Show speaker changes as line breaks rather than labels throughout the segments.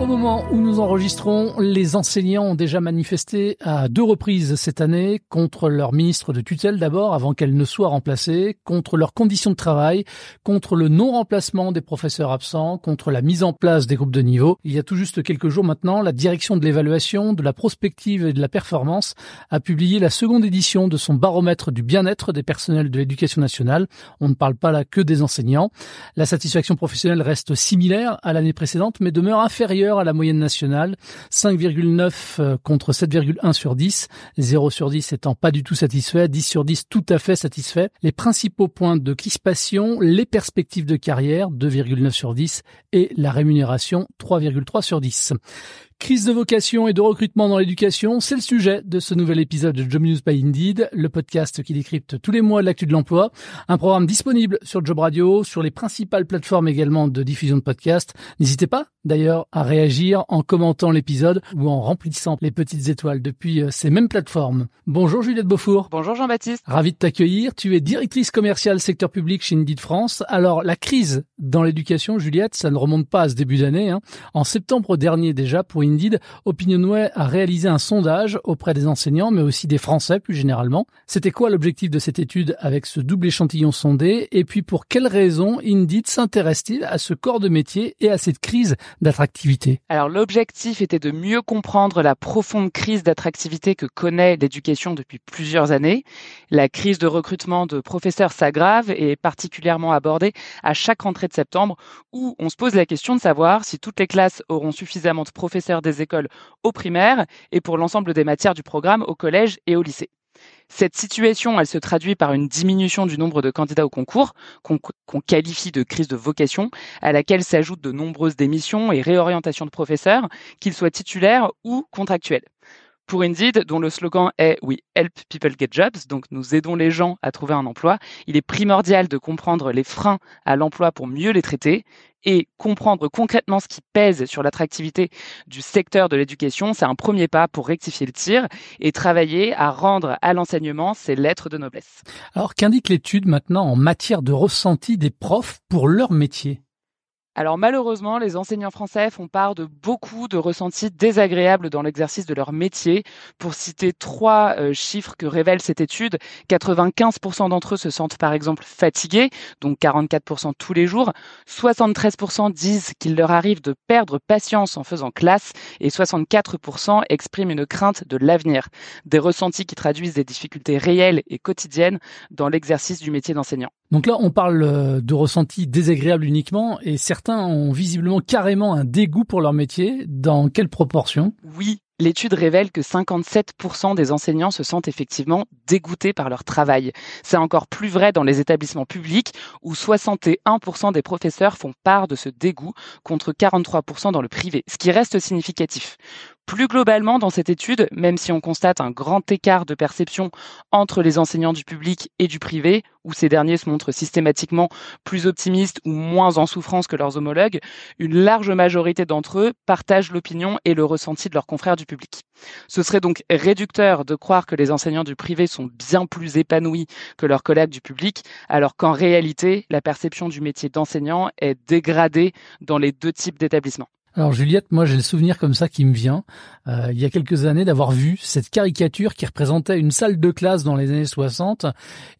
Au moment où nous enregistrons, les enseignants ont déjà manifesté à deux reprises cette année contre leur ministre de tutelle d'abord, avant qu'elle ne soit remplacée, contre leurs conditions de travail, contre le non-remplacement des professeurs absents, contre la mise en place des groupes de niveau. Il y a tout juste quelques jours maintenant, la direction de l'évaluation, de la prospective et de la performance a publié la seconde édition de son baromètre du bien-être des personnels de l'éducation nationale. On ne parle pas là que des enseignants. La satisfaction professionnelle reste similaire à l'année précédente, mais demeure inférieure à la moyenne nationale, 5,9 euh, contre 7,1 sur 10, 0 sur 10 étant pas du tout satisfait, 10 sur 10 tout à fait satisfait. Les principaux points de crispation, les perspectives de carrière, 2,9 sur 10, et la rémunération, 3,3 sur 10. Crise de vocation et de recrutement dans l'éducation, c'est le sujet de ce nouvel épisode de Job News by Indeed, le podcast qui décrypte tous les mois l'actu de l'emploi. Un programme disponible sur Job Radio, sur les principales plateformes également de diffusion de podcasts. N'hésitez pas d'ailleurs à réagir en commentant l'épisode ou en remplissant les petites étoiles depuis euh, ces mêmes plateformes. Bonjour Juliette Beaufour.
Bonjour Jean-Baptiste.
Ravi de t'accueillir. Tu es directrice commerciale secteur public chez Indeed France. Alors la crise dans l'éducation, Juliette, ça ne remonte pas à ce début d'année. Hein. En septembre dernier déjà, pour Indeed, Opinionway a réalisé un sondage auprès des enseignants, mais aussi des Français plus généralement. C'était quoi l'objectif de cette étude avec ce double échantillon sondé? Et puis pour quelles raisons Indeed s'intéresse-t-il à ce corps de métier et à cette crise d'attractivité?
Alors l'objectif était de mieux comprendre la profonde crise d'attractivité que connaît l'éducation depuis plusieurs années. La crise de recrutement de professeurs s'aggrave et est particulièrement abordée à chaque rentrée de septembre où on se pose la question de savoir si toutes les classes auront suffisamment de professeurs des écoles au primaire et pour l'ensemble des matières du programme au collège et au lycée. Cette situation, elle se traduit par une diminution du nombre de candidats au concours, qu'on qualifie de crise de vocation, à laquelle s'ajoutent de nombreuses démissions et réorientations de professeurs, qu'ils soient titulaires ou contractuels. Pour Indeed, dont le slogan est We help people get jobs, donc nous aidons les gens à trouver un emploi, il est primordial de comprendre les freins à l'emploi pour mieux les traiter et comprendre concrètement ce qui pèse sur l'attractivité du secteur de l'éducation, c'est un premier pas pour rectifier le tir et travailler à rendre à l'enseignement ses lettres de noblesse.
Alors qu'indique l'étude maintenant en matière de ressenti des profs pour leur métier?
Alors malheureusement, les enseignants français font part de beaucoup de ressentis désagréables dans l'exercice de leur métier. Pour citer trois euh, chiffres que révèle cette étude, 95% d'entre eux se sentent par exemple fatigués, donc 44% tous les jours. 73% disent qu'il leur arrive de perdre patience en faisant classe et 64% expriment une crainte de l'avenir. Des ressentis qui traduisent des difficultés réelles et quotidiennes dans l'exercice du métier d'enseignant.
Donc là, on parle euh, de ressentis désagréables uniquement et certains ont visiblement carrément un dégoût pour leur métier. Dans quelle proportion?
Oui, L'étude révèle que 57% des enseignants se sentent effectivement dégoûtés par leur travail. C'est encore plus vrai dans les établissements publics où 61% des professeurs font part de ce dégoût contre 43% dans le privé, ce qui reste significatif. Plus globalement, dans cette étude, même si on constate un grand écart de perception entre les enseignants du public et du privé, où ces derniers se montrent systématiquement plus optimistes ou moins en souffrance que leurs homologues, une large majorité d'entre eux partagent l'opinion et le ressenti de leurs confrères du public. Ce serait donc réducteur de croire que les enseignants du privé sont bien plus épanouis que leurs collègues du public, alors qu'en réalité, la perception du métier d'enseignant est dégradée dans les deux types d'établissements.
Alors Juliette, moi j'ai le souvenir comme ça qui me vient, euh, il y a quelques années d'avoir vu cette caricature qui représentait une salle de classe dans les années 60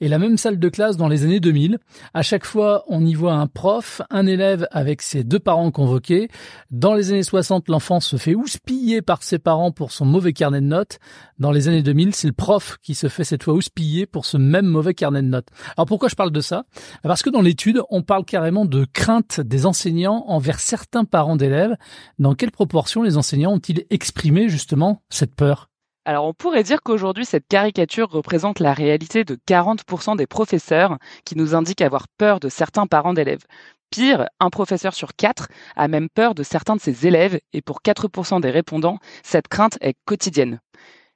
et la même salle de classe dans les années 2000. À chaque fois, on y voit un prof, un élève avec ses deux parents convoqués. Dans les années 60, l'enfant se fait houspiller par ses parents pour son mauvais carnet de notes. Dans les années 2000, c'est le prof qui se fait cette fois houspiller pour ce même mauvais carnet de notes. Alors pourquoi je parle de ça? Parce que dans l'étude, on parle carrément de crainte des enseignants envers certains parents d'élèves dans quelle proportion les enseignants ont-ils exprimé justement cette peur?
Alors on pourrait dire qu'aujourd'hui cette caricature représente la réalité de 40% des professeurs qui nous indiquent avoir peur de certains parents d'élèves. Pire, un professeur sur quatre a même peur de certains de ses élèves et pour 4% des répondants, cette crainte est quotidienne.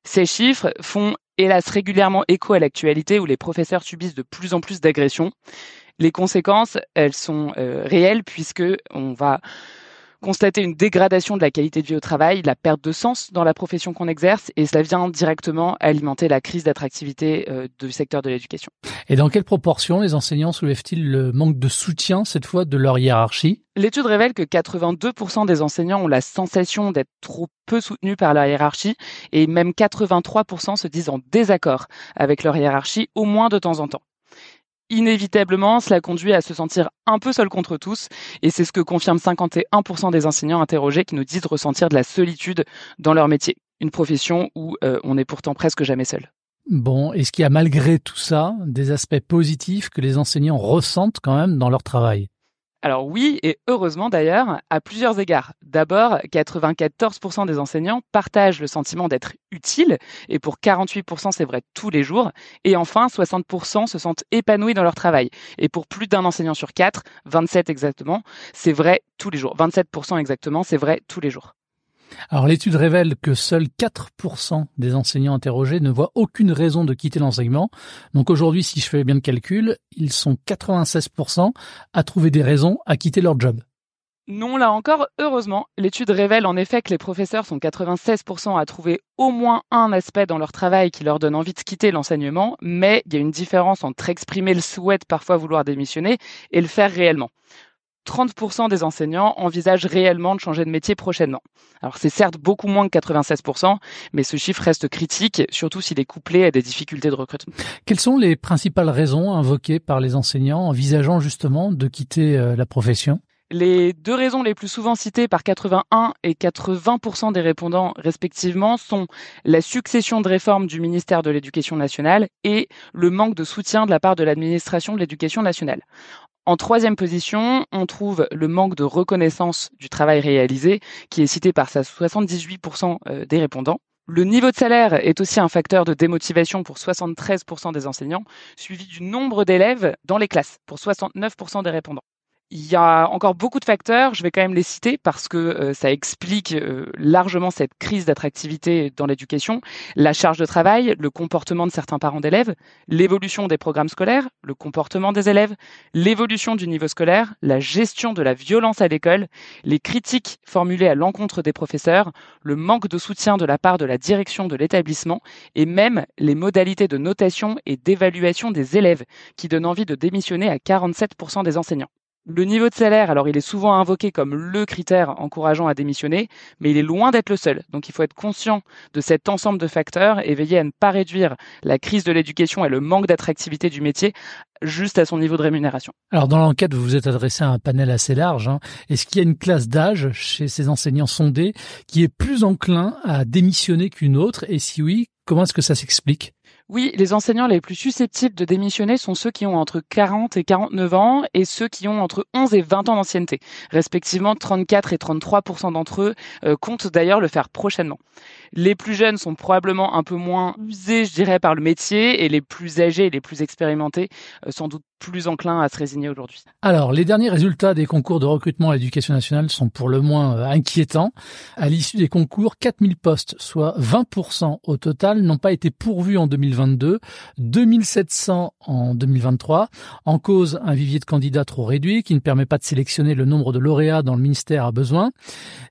Ces chiffres font hélas régulièrement écho à l'actualité où les professeurs subissent de plus en plus d'agressions. Les conséquences, elles sont euh, réelles puisque on va constater une dégradation de la qualité de vie au travail, la perte de sens dans la profession qu'on exerce, et cela vient directement alimenter la crise d'attractivité euh, du secteur de l'éducation.
Et dans quelle proportion les enseignants soulèvent-ils le manque de soutien, cette fois, de leur hiérarchie?
L'étude révèle que 82% des enseignants ont la sensation d'être trop peu soutenus par leur hiérarchie, et même 83% se disent en désaccord avec leur hiérarchie, au moins de temps en temps inévitablement, cela conduit à se sentir un peu seul contre tous, et c'est ce que confirment 51% des enseignants interrogés qui nous disent ressentir de la solitude dans leur métier, une profession où euh, on est pourtant presque jamais seul.
Bon, est-ce qu'il y a malgré tout ça des aspects positifs que les enseignants ressentent quand même dans leur travail?
Alors oui, et heureusement d'ailleurs, à plusieurs égards. D'abord, 94% des enseignants partagent le sentiment d'être utile, et pour 48% c'est vrai tous les jours. Et enfin, 60% se sentent épanouis dans leur travail. Et pour plus d'un enseignant sur quatre, 27 exactement, c'est vrai tous les jours. 27% exactement, c'est vrai tous les jours.
Alors l'étude révèle que seuls 4% des enseignants interrogés ne voient aucune raison de quitter l'enseignement. Donc aujourd'hui, si je fais bien le calcul, ils sont 96% à trouver des raisons à quitter leur job.
Non, là encore, heureusement, l'étude révèle en effet que les professeurs sont 96% à trouver au moins un aspect dans leur travail qui leur donne envie de quitter l'enseignement, mais il y a une différence entre exprimer le souhait parfois vouloir démissionner et le faire réellement. 30% des enseignants envisagent réellement de changer de métier prochainement. Alors c'est certes beaucoup moins que 96%, mais ce chiffre reste critique, surtout s'il est couplé à des difficultés de recrutement.
Quelles sont les principales raisons invoquées par les enseignants envisageant justement de quitter euh, la profession?
Les deux raisons les plus souvent citées par 81 et 80% des répondants respectivement sont la succession de réformes du ministère de l'Éducation nationale et le manque de soutien de la part de l'administration de l'Éducation nationale. En troisième position, on trouve le manque de reconnaissance du travail réalisé, qui est cité par 78% euh, des répondants. Le niveau de salaire est aussi un facteur de démotivation pour 73% des enseignants, suivi du nombre d'élèves dans les classes pour 69% des répondants. Il y a encore beaucoup de facteurs, je vais quand même les citer parce que euh, ça explique euh, largement cette crise d'attractivité dans l'éducation. La charge de travail, le comportement de certains parents d'élèves, l'évolution des programmes scolaires, le comportement des élèves, l'évolution du niveau scolaire, la gestion de la violence à l'école, les critiques formulées à l'encontre des professeurs, le manque de soutien de la part de la direction de l'établissement et même les modalités de notation et d'évaluation des élèves qui donnent envie de démissionner à 47% des enseignants. Le niveau de salaire, alors il est souvent invoqué comme le critère encourageant à démissionner, mais il est loin d'être le seul. Donc il faut être conscient de cet ensemble de facteurs et veiller à ne pas réduire la crise de l'éducation et le manque d'attractivité du métier juste à son niveau de rémunération.
Alors dans l'enquête, vous vous êtes adressé à un panel assez large. Hein. Est-ce qu'il y a une classe d'âge chez ces enseignants sondés qui est plus enclin à démissionner qu'une autre? Et si oui, comment est-ce que ça s'explique?
Oui, les enseignants les plus susceptibles de démissionner sont ceux qui ont entre 40 et 49 ans et ceux qui ont entre 11 et 20 ans d'ancienneté. Respectivement, 34 et 33% d'entre eux euh, comptent d'ailleurs le faire prochainement. Les plus jeunes sont probablement un peu moins usés, je dirais, par le métier et les plus âgés et les plus expérimentés, euh, sans doute plus enclins à se résigner aujourd'hui.
Alors, les derniers résultats des concours de recrutement à l'éducation nationale sont pour le moins euh, inquiétants. À l'issue des concours, 4000 postes, soit 20% au total, n'ont pas été pourvus en 2022, 2700 en 2023. En cause, un vivier de candidats trop réduit qui ne permet pas de sélectionner le nombre de lauréats dont le ministère a besoin.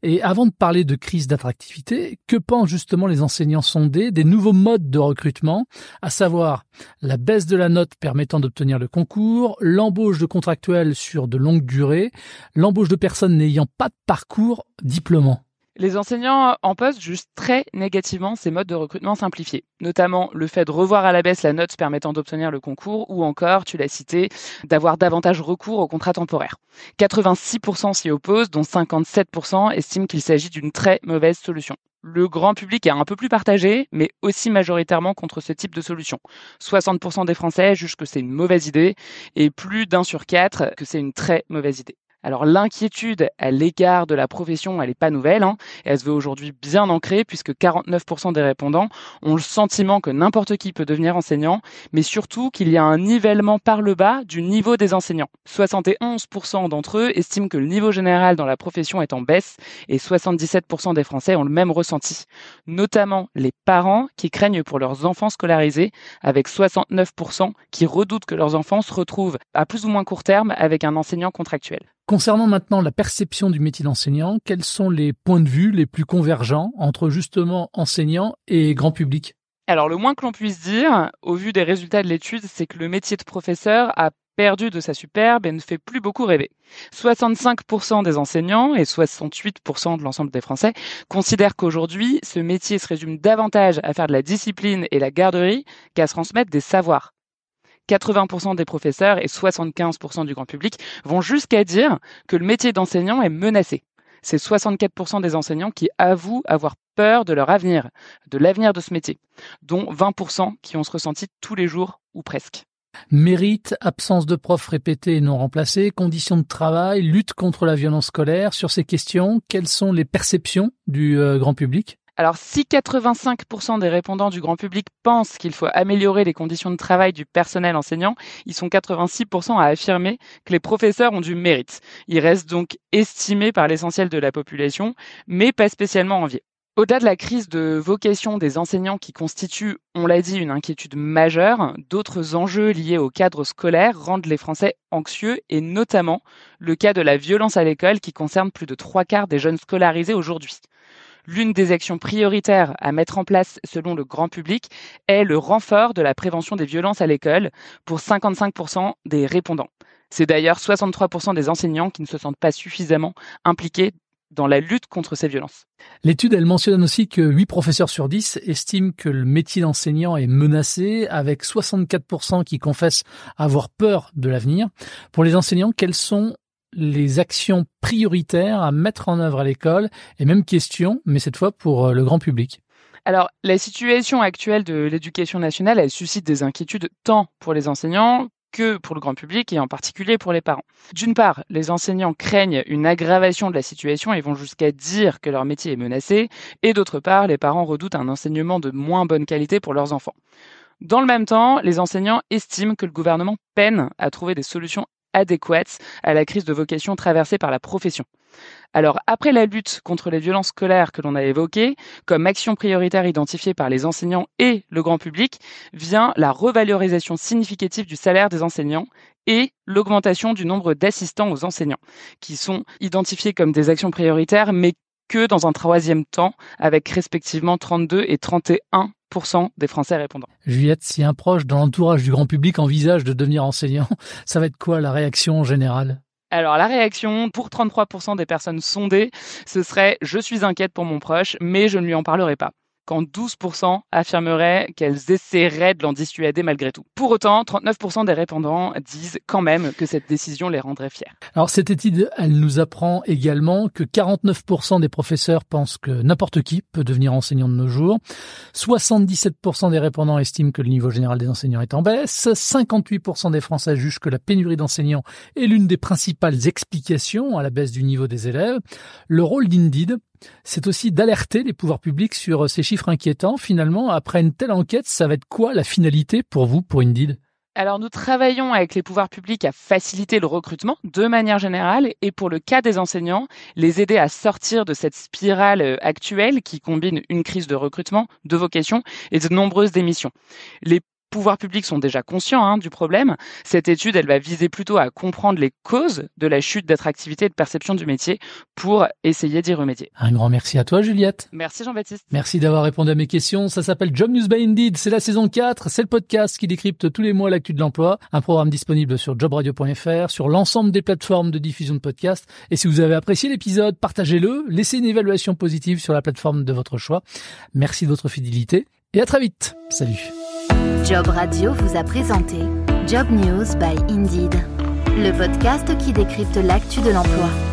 Et avant de parler de crise d'attractivité, que pensent justement les enseignants sondés des nouveaux modes de recrutement, à savoir la baisse de la note permettant d'obtenir le concours, l'embauche de contractuels sur de longues durées, l'embauche de personnes n'ayant pas de parcours diplômant.
Les enseignants en poste jugent très négativement ces modes de recrutement simplifiés, notamment le fait de revoir à la baisse la note permettant d'obtenir le concours ou encore, tu l'as cité, d'avoir davantage recours aux contrats temporaires. 86% s'y opposent, dont 57% estiment qu'il s'agit d'une très mauvaise solution. Le grand public est un peu plus partagé, mais aussi majoritairement contre ce type de solution. 60% des Français jugent que c'est une mauvaise idée et plus d'un sur quatre que c'est une très mauvaise idée. Alors l'inquiétude à l'égard de la profession, elle n'est pas nouvelle. Hein. Elle se veut aujourd'hui bien ancrée puisque 49% des répondants ont le sentiment que n'importe qui peut devenir enseignant, mais surtout qu'il y a un nivellement par le bas du niveau des enseignants. 71% d'entre eux estiment que le niveau général dans la profession est en baisse et 77% des Français ont le même ressenti. Notamment les parents qui craignent pour leurs enfants scolarisés avec 69% qui redoutent que leurs enfants se retrouvent à plus ou moins court terme avec un enseignant contractuel.
Concernant maintenant la perception du métier d'enseignant, quels sont les points de vue les plus convergents entre justement enseignants et grand public?
Alors le moins que l'on puisse dire, au vu des résultats de l'étude, c'est que le métier de professeur a perdu de sa superbe et ne fait plus beaucoup rêver. 65% des enseignants et 68% de l'ensemble des Français considèrent qu'aujourd'hui, ce métier se résume davantage à faire de la discipline et la garderie qu'à transmettre des savoirs. 80% des professeurs et 75% du grand public vont jusqu'à dire que le métier d'enseignant est menacé. C'est 64% des enseignants qui avouent avoir peur de leur avenir, de l'avenir de ce métier, dont 20% qui ont ce ressenti tous les jours ou presque.
Mérite, absence de profs répétés et non remplacés, conditions de travail, lutte contre la violence scolaire. Sur ces questions, quelles sont les perceptions du euh, grand public?
Alors, si 85% des répondants du grand public pensent qu'il faut améliorer les conditions de travail du personnel enseignant, ils sont 86% à affirmer que les professeurs ont du mérite. Ils restent donc estimés par l'essentiel de la population, mais pas spécialement enviés. Au-delà de la crise de vocation des enseignants qui constitue, on l'a dit, une inquiétude majeure, d'autres enjeux liés au cadre scolaire rendent les Français anxieux et notamment le cas de la violence à l'école qui concerne plus de trois quarts des jeunes scolarisés aujourd'hui. L'une des actions prioritaires à mettre en place selon le grand public est le renfort de la prévention des violences à l'école pour 55% des répondants. C'est d'ailleurs 63% des enseignants qui ne se sentent pas suffisamment impliqués dans la lutte contre ces violences.
L'étude, elle mentionne aussi que 8 professeurs sur 10 estiment que le métier d'enseignant est menacé, avec 64% qui confessent avoir peur de l'avenir. Pour les enseignants, quelles sont les actions prioritaires à mettre en œuvre à l'école Et même question, mais cette fois pour euh, le grand public.
Alors, la situation actuelle de l'éducation nationale, elle suscite des inquiétudes tant pour les enseignants que pour le grand public et en particulier pour les parents. D'une part, les enseignants craignent une aggravation de la situation et vont jusqu'à dire que leur métier est menacé, et d'autre part, les parents redoutent un enseignement de moins bonne qualité pour leurs enfants. Dans le même temps, les enseignants estiment que le gouvernement peine à trouver des solutions adéquates à la crise de vocation traversée par la profession. Alors, après la lutte contre les violences scolaires que l'on a évoquées, comme action prioritaire identifiée par les enseignants et le grand public, vient la revalorisation significative du salaire des enseignants et l'augmentation du nombre d'assistants aux enseignants, qui sont identifiés comme des actions prioritaires, mais que dans un troisième temps, avec respectivement 32 et 31 des Français répondants.
Juliette, si un proche dans l'entourage du grand public envisage de devenir enseignant, ça va être quoi la réaction en général
alors la réaction pour 33% des personnes sondées, ce serait je suis inquiète pour mon proche, mais je ne lui en parlerai pas quand 12% affirmeraient qu'elles essaieraient de l'en dissuader malgré tout. Pour autant, 39% des répondants disent quand même que cette décision les rendrait fiers.
Alors cette étude, elle nous apprend également que 49% des professeurs pensent que n'importe qui peut devenir enseignant de nos jours. 77% des répondants estiment que le niveau général des enseignants est en baisse. 58% des Français jugent que la pénurie d'enseignants est l'une des principales explications à la baisse du niveau des élèves. Le rôle d'Indeed, c'est aussi d'alerter les pouvoirs publics sur ces chiffres inquiétants. Finalement, après une telle enquête, ça va être quoi la finalité pour vous, pour Indeed?
Alors nous travaillons avec les pouvoirs publics à faciliter le recrutement de manière générale et pour le cas des enseignants, les aider à sortir de cette spirale euh, actuelle qui combine une crise de recrutement, de vocation et de nombreuses démissions. Pouvoirs publics sont déjà conscients hein, du problème. Cette étude, elle va viser plutôt à comprendre les causes de la chute d'attractivité et de perception du métier pour essayer d'y remédier.
Un grand merci à toi, Juliette.
Merci, Jean-Baptiste.
Merci d'avoir répondu à mes questions. Ça s'appelle Job News by Indeed. C'est la saison 4. C'est le podcast qui décrypte tous les mois l'actu de l'emploi. Un programme disponible sur jobradio.fr, sur l'ensemble des plateformes de diffusion de podcasts. Et si vous avez apprécié l'épisode, partagez-le. Laissez une évaluation positive sur la plateforme de votre choix. Merci de votre fidélité et à très vite. Salut.
Job Radio vous a présenté Job News by Indeed, le podcast qui décrypte l'actu de l'emploi.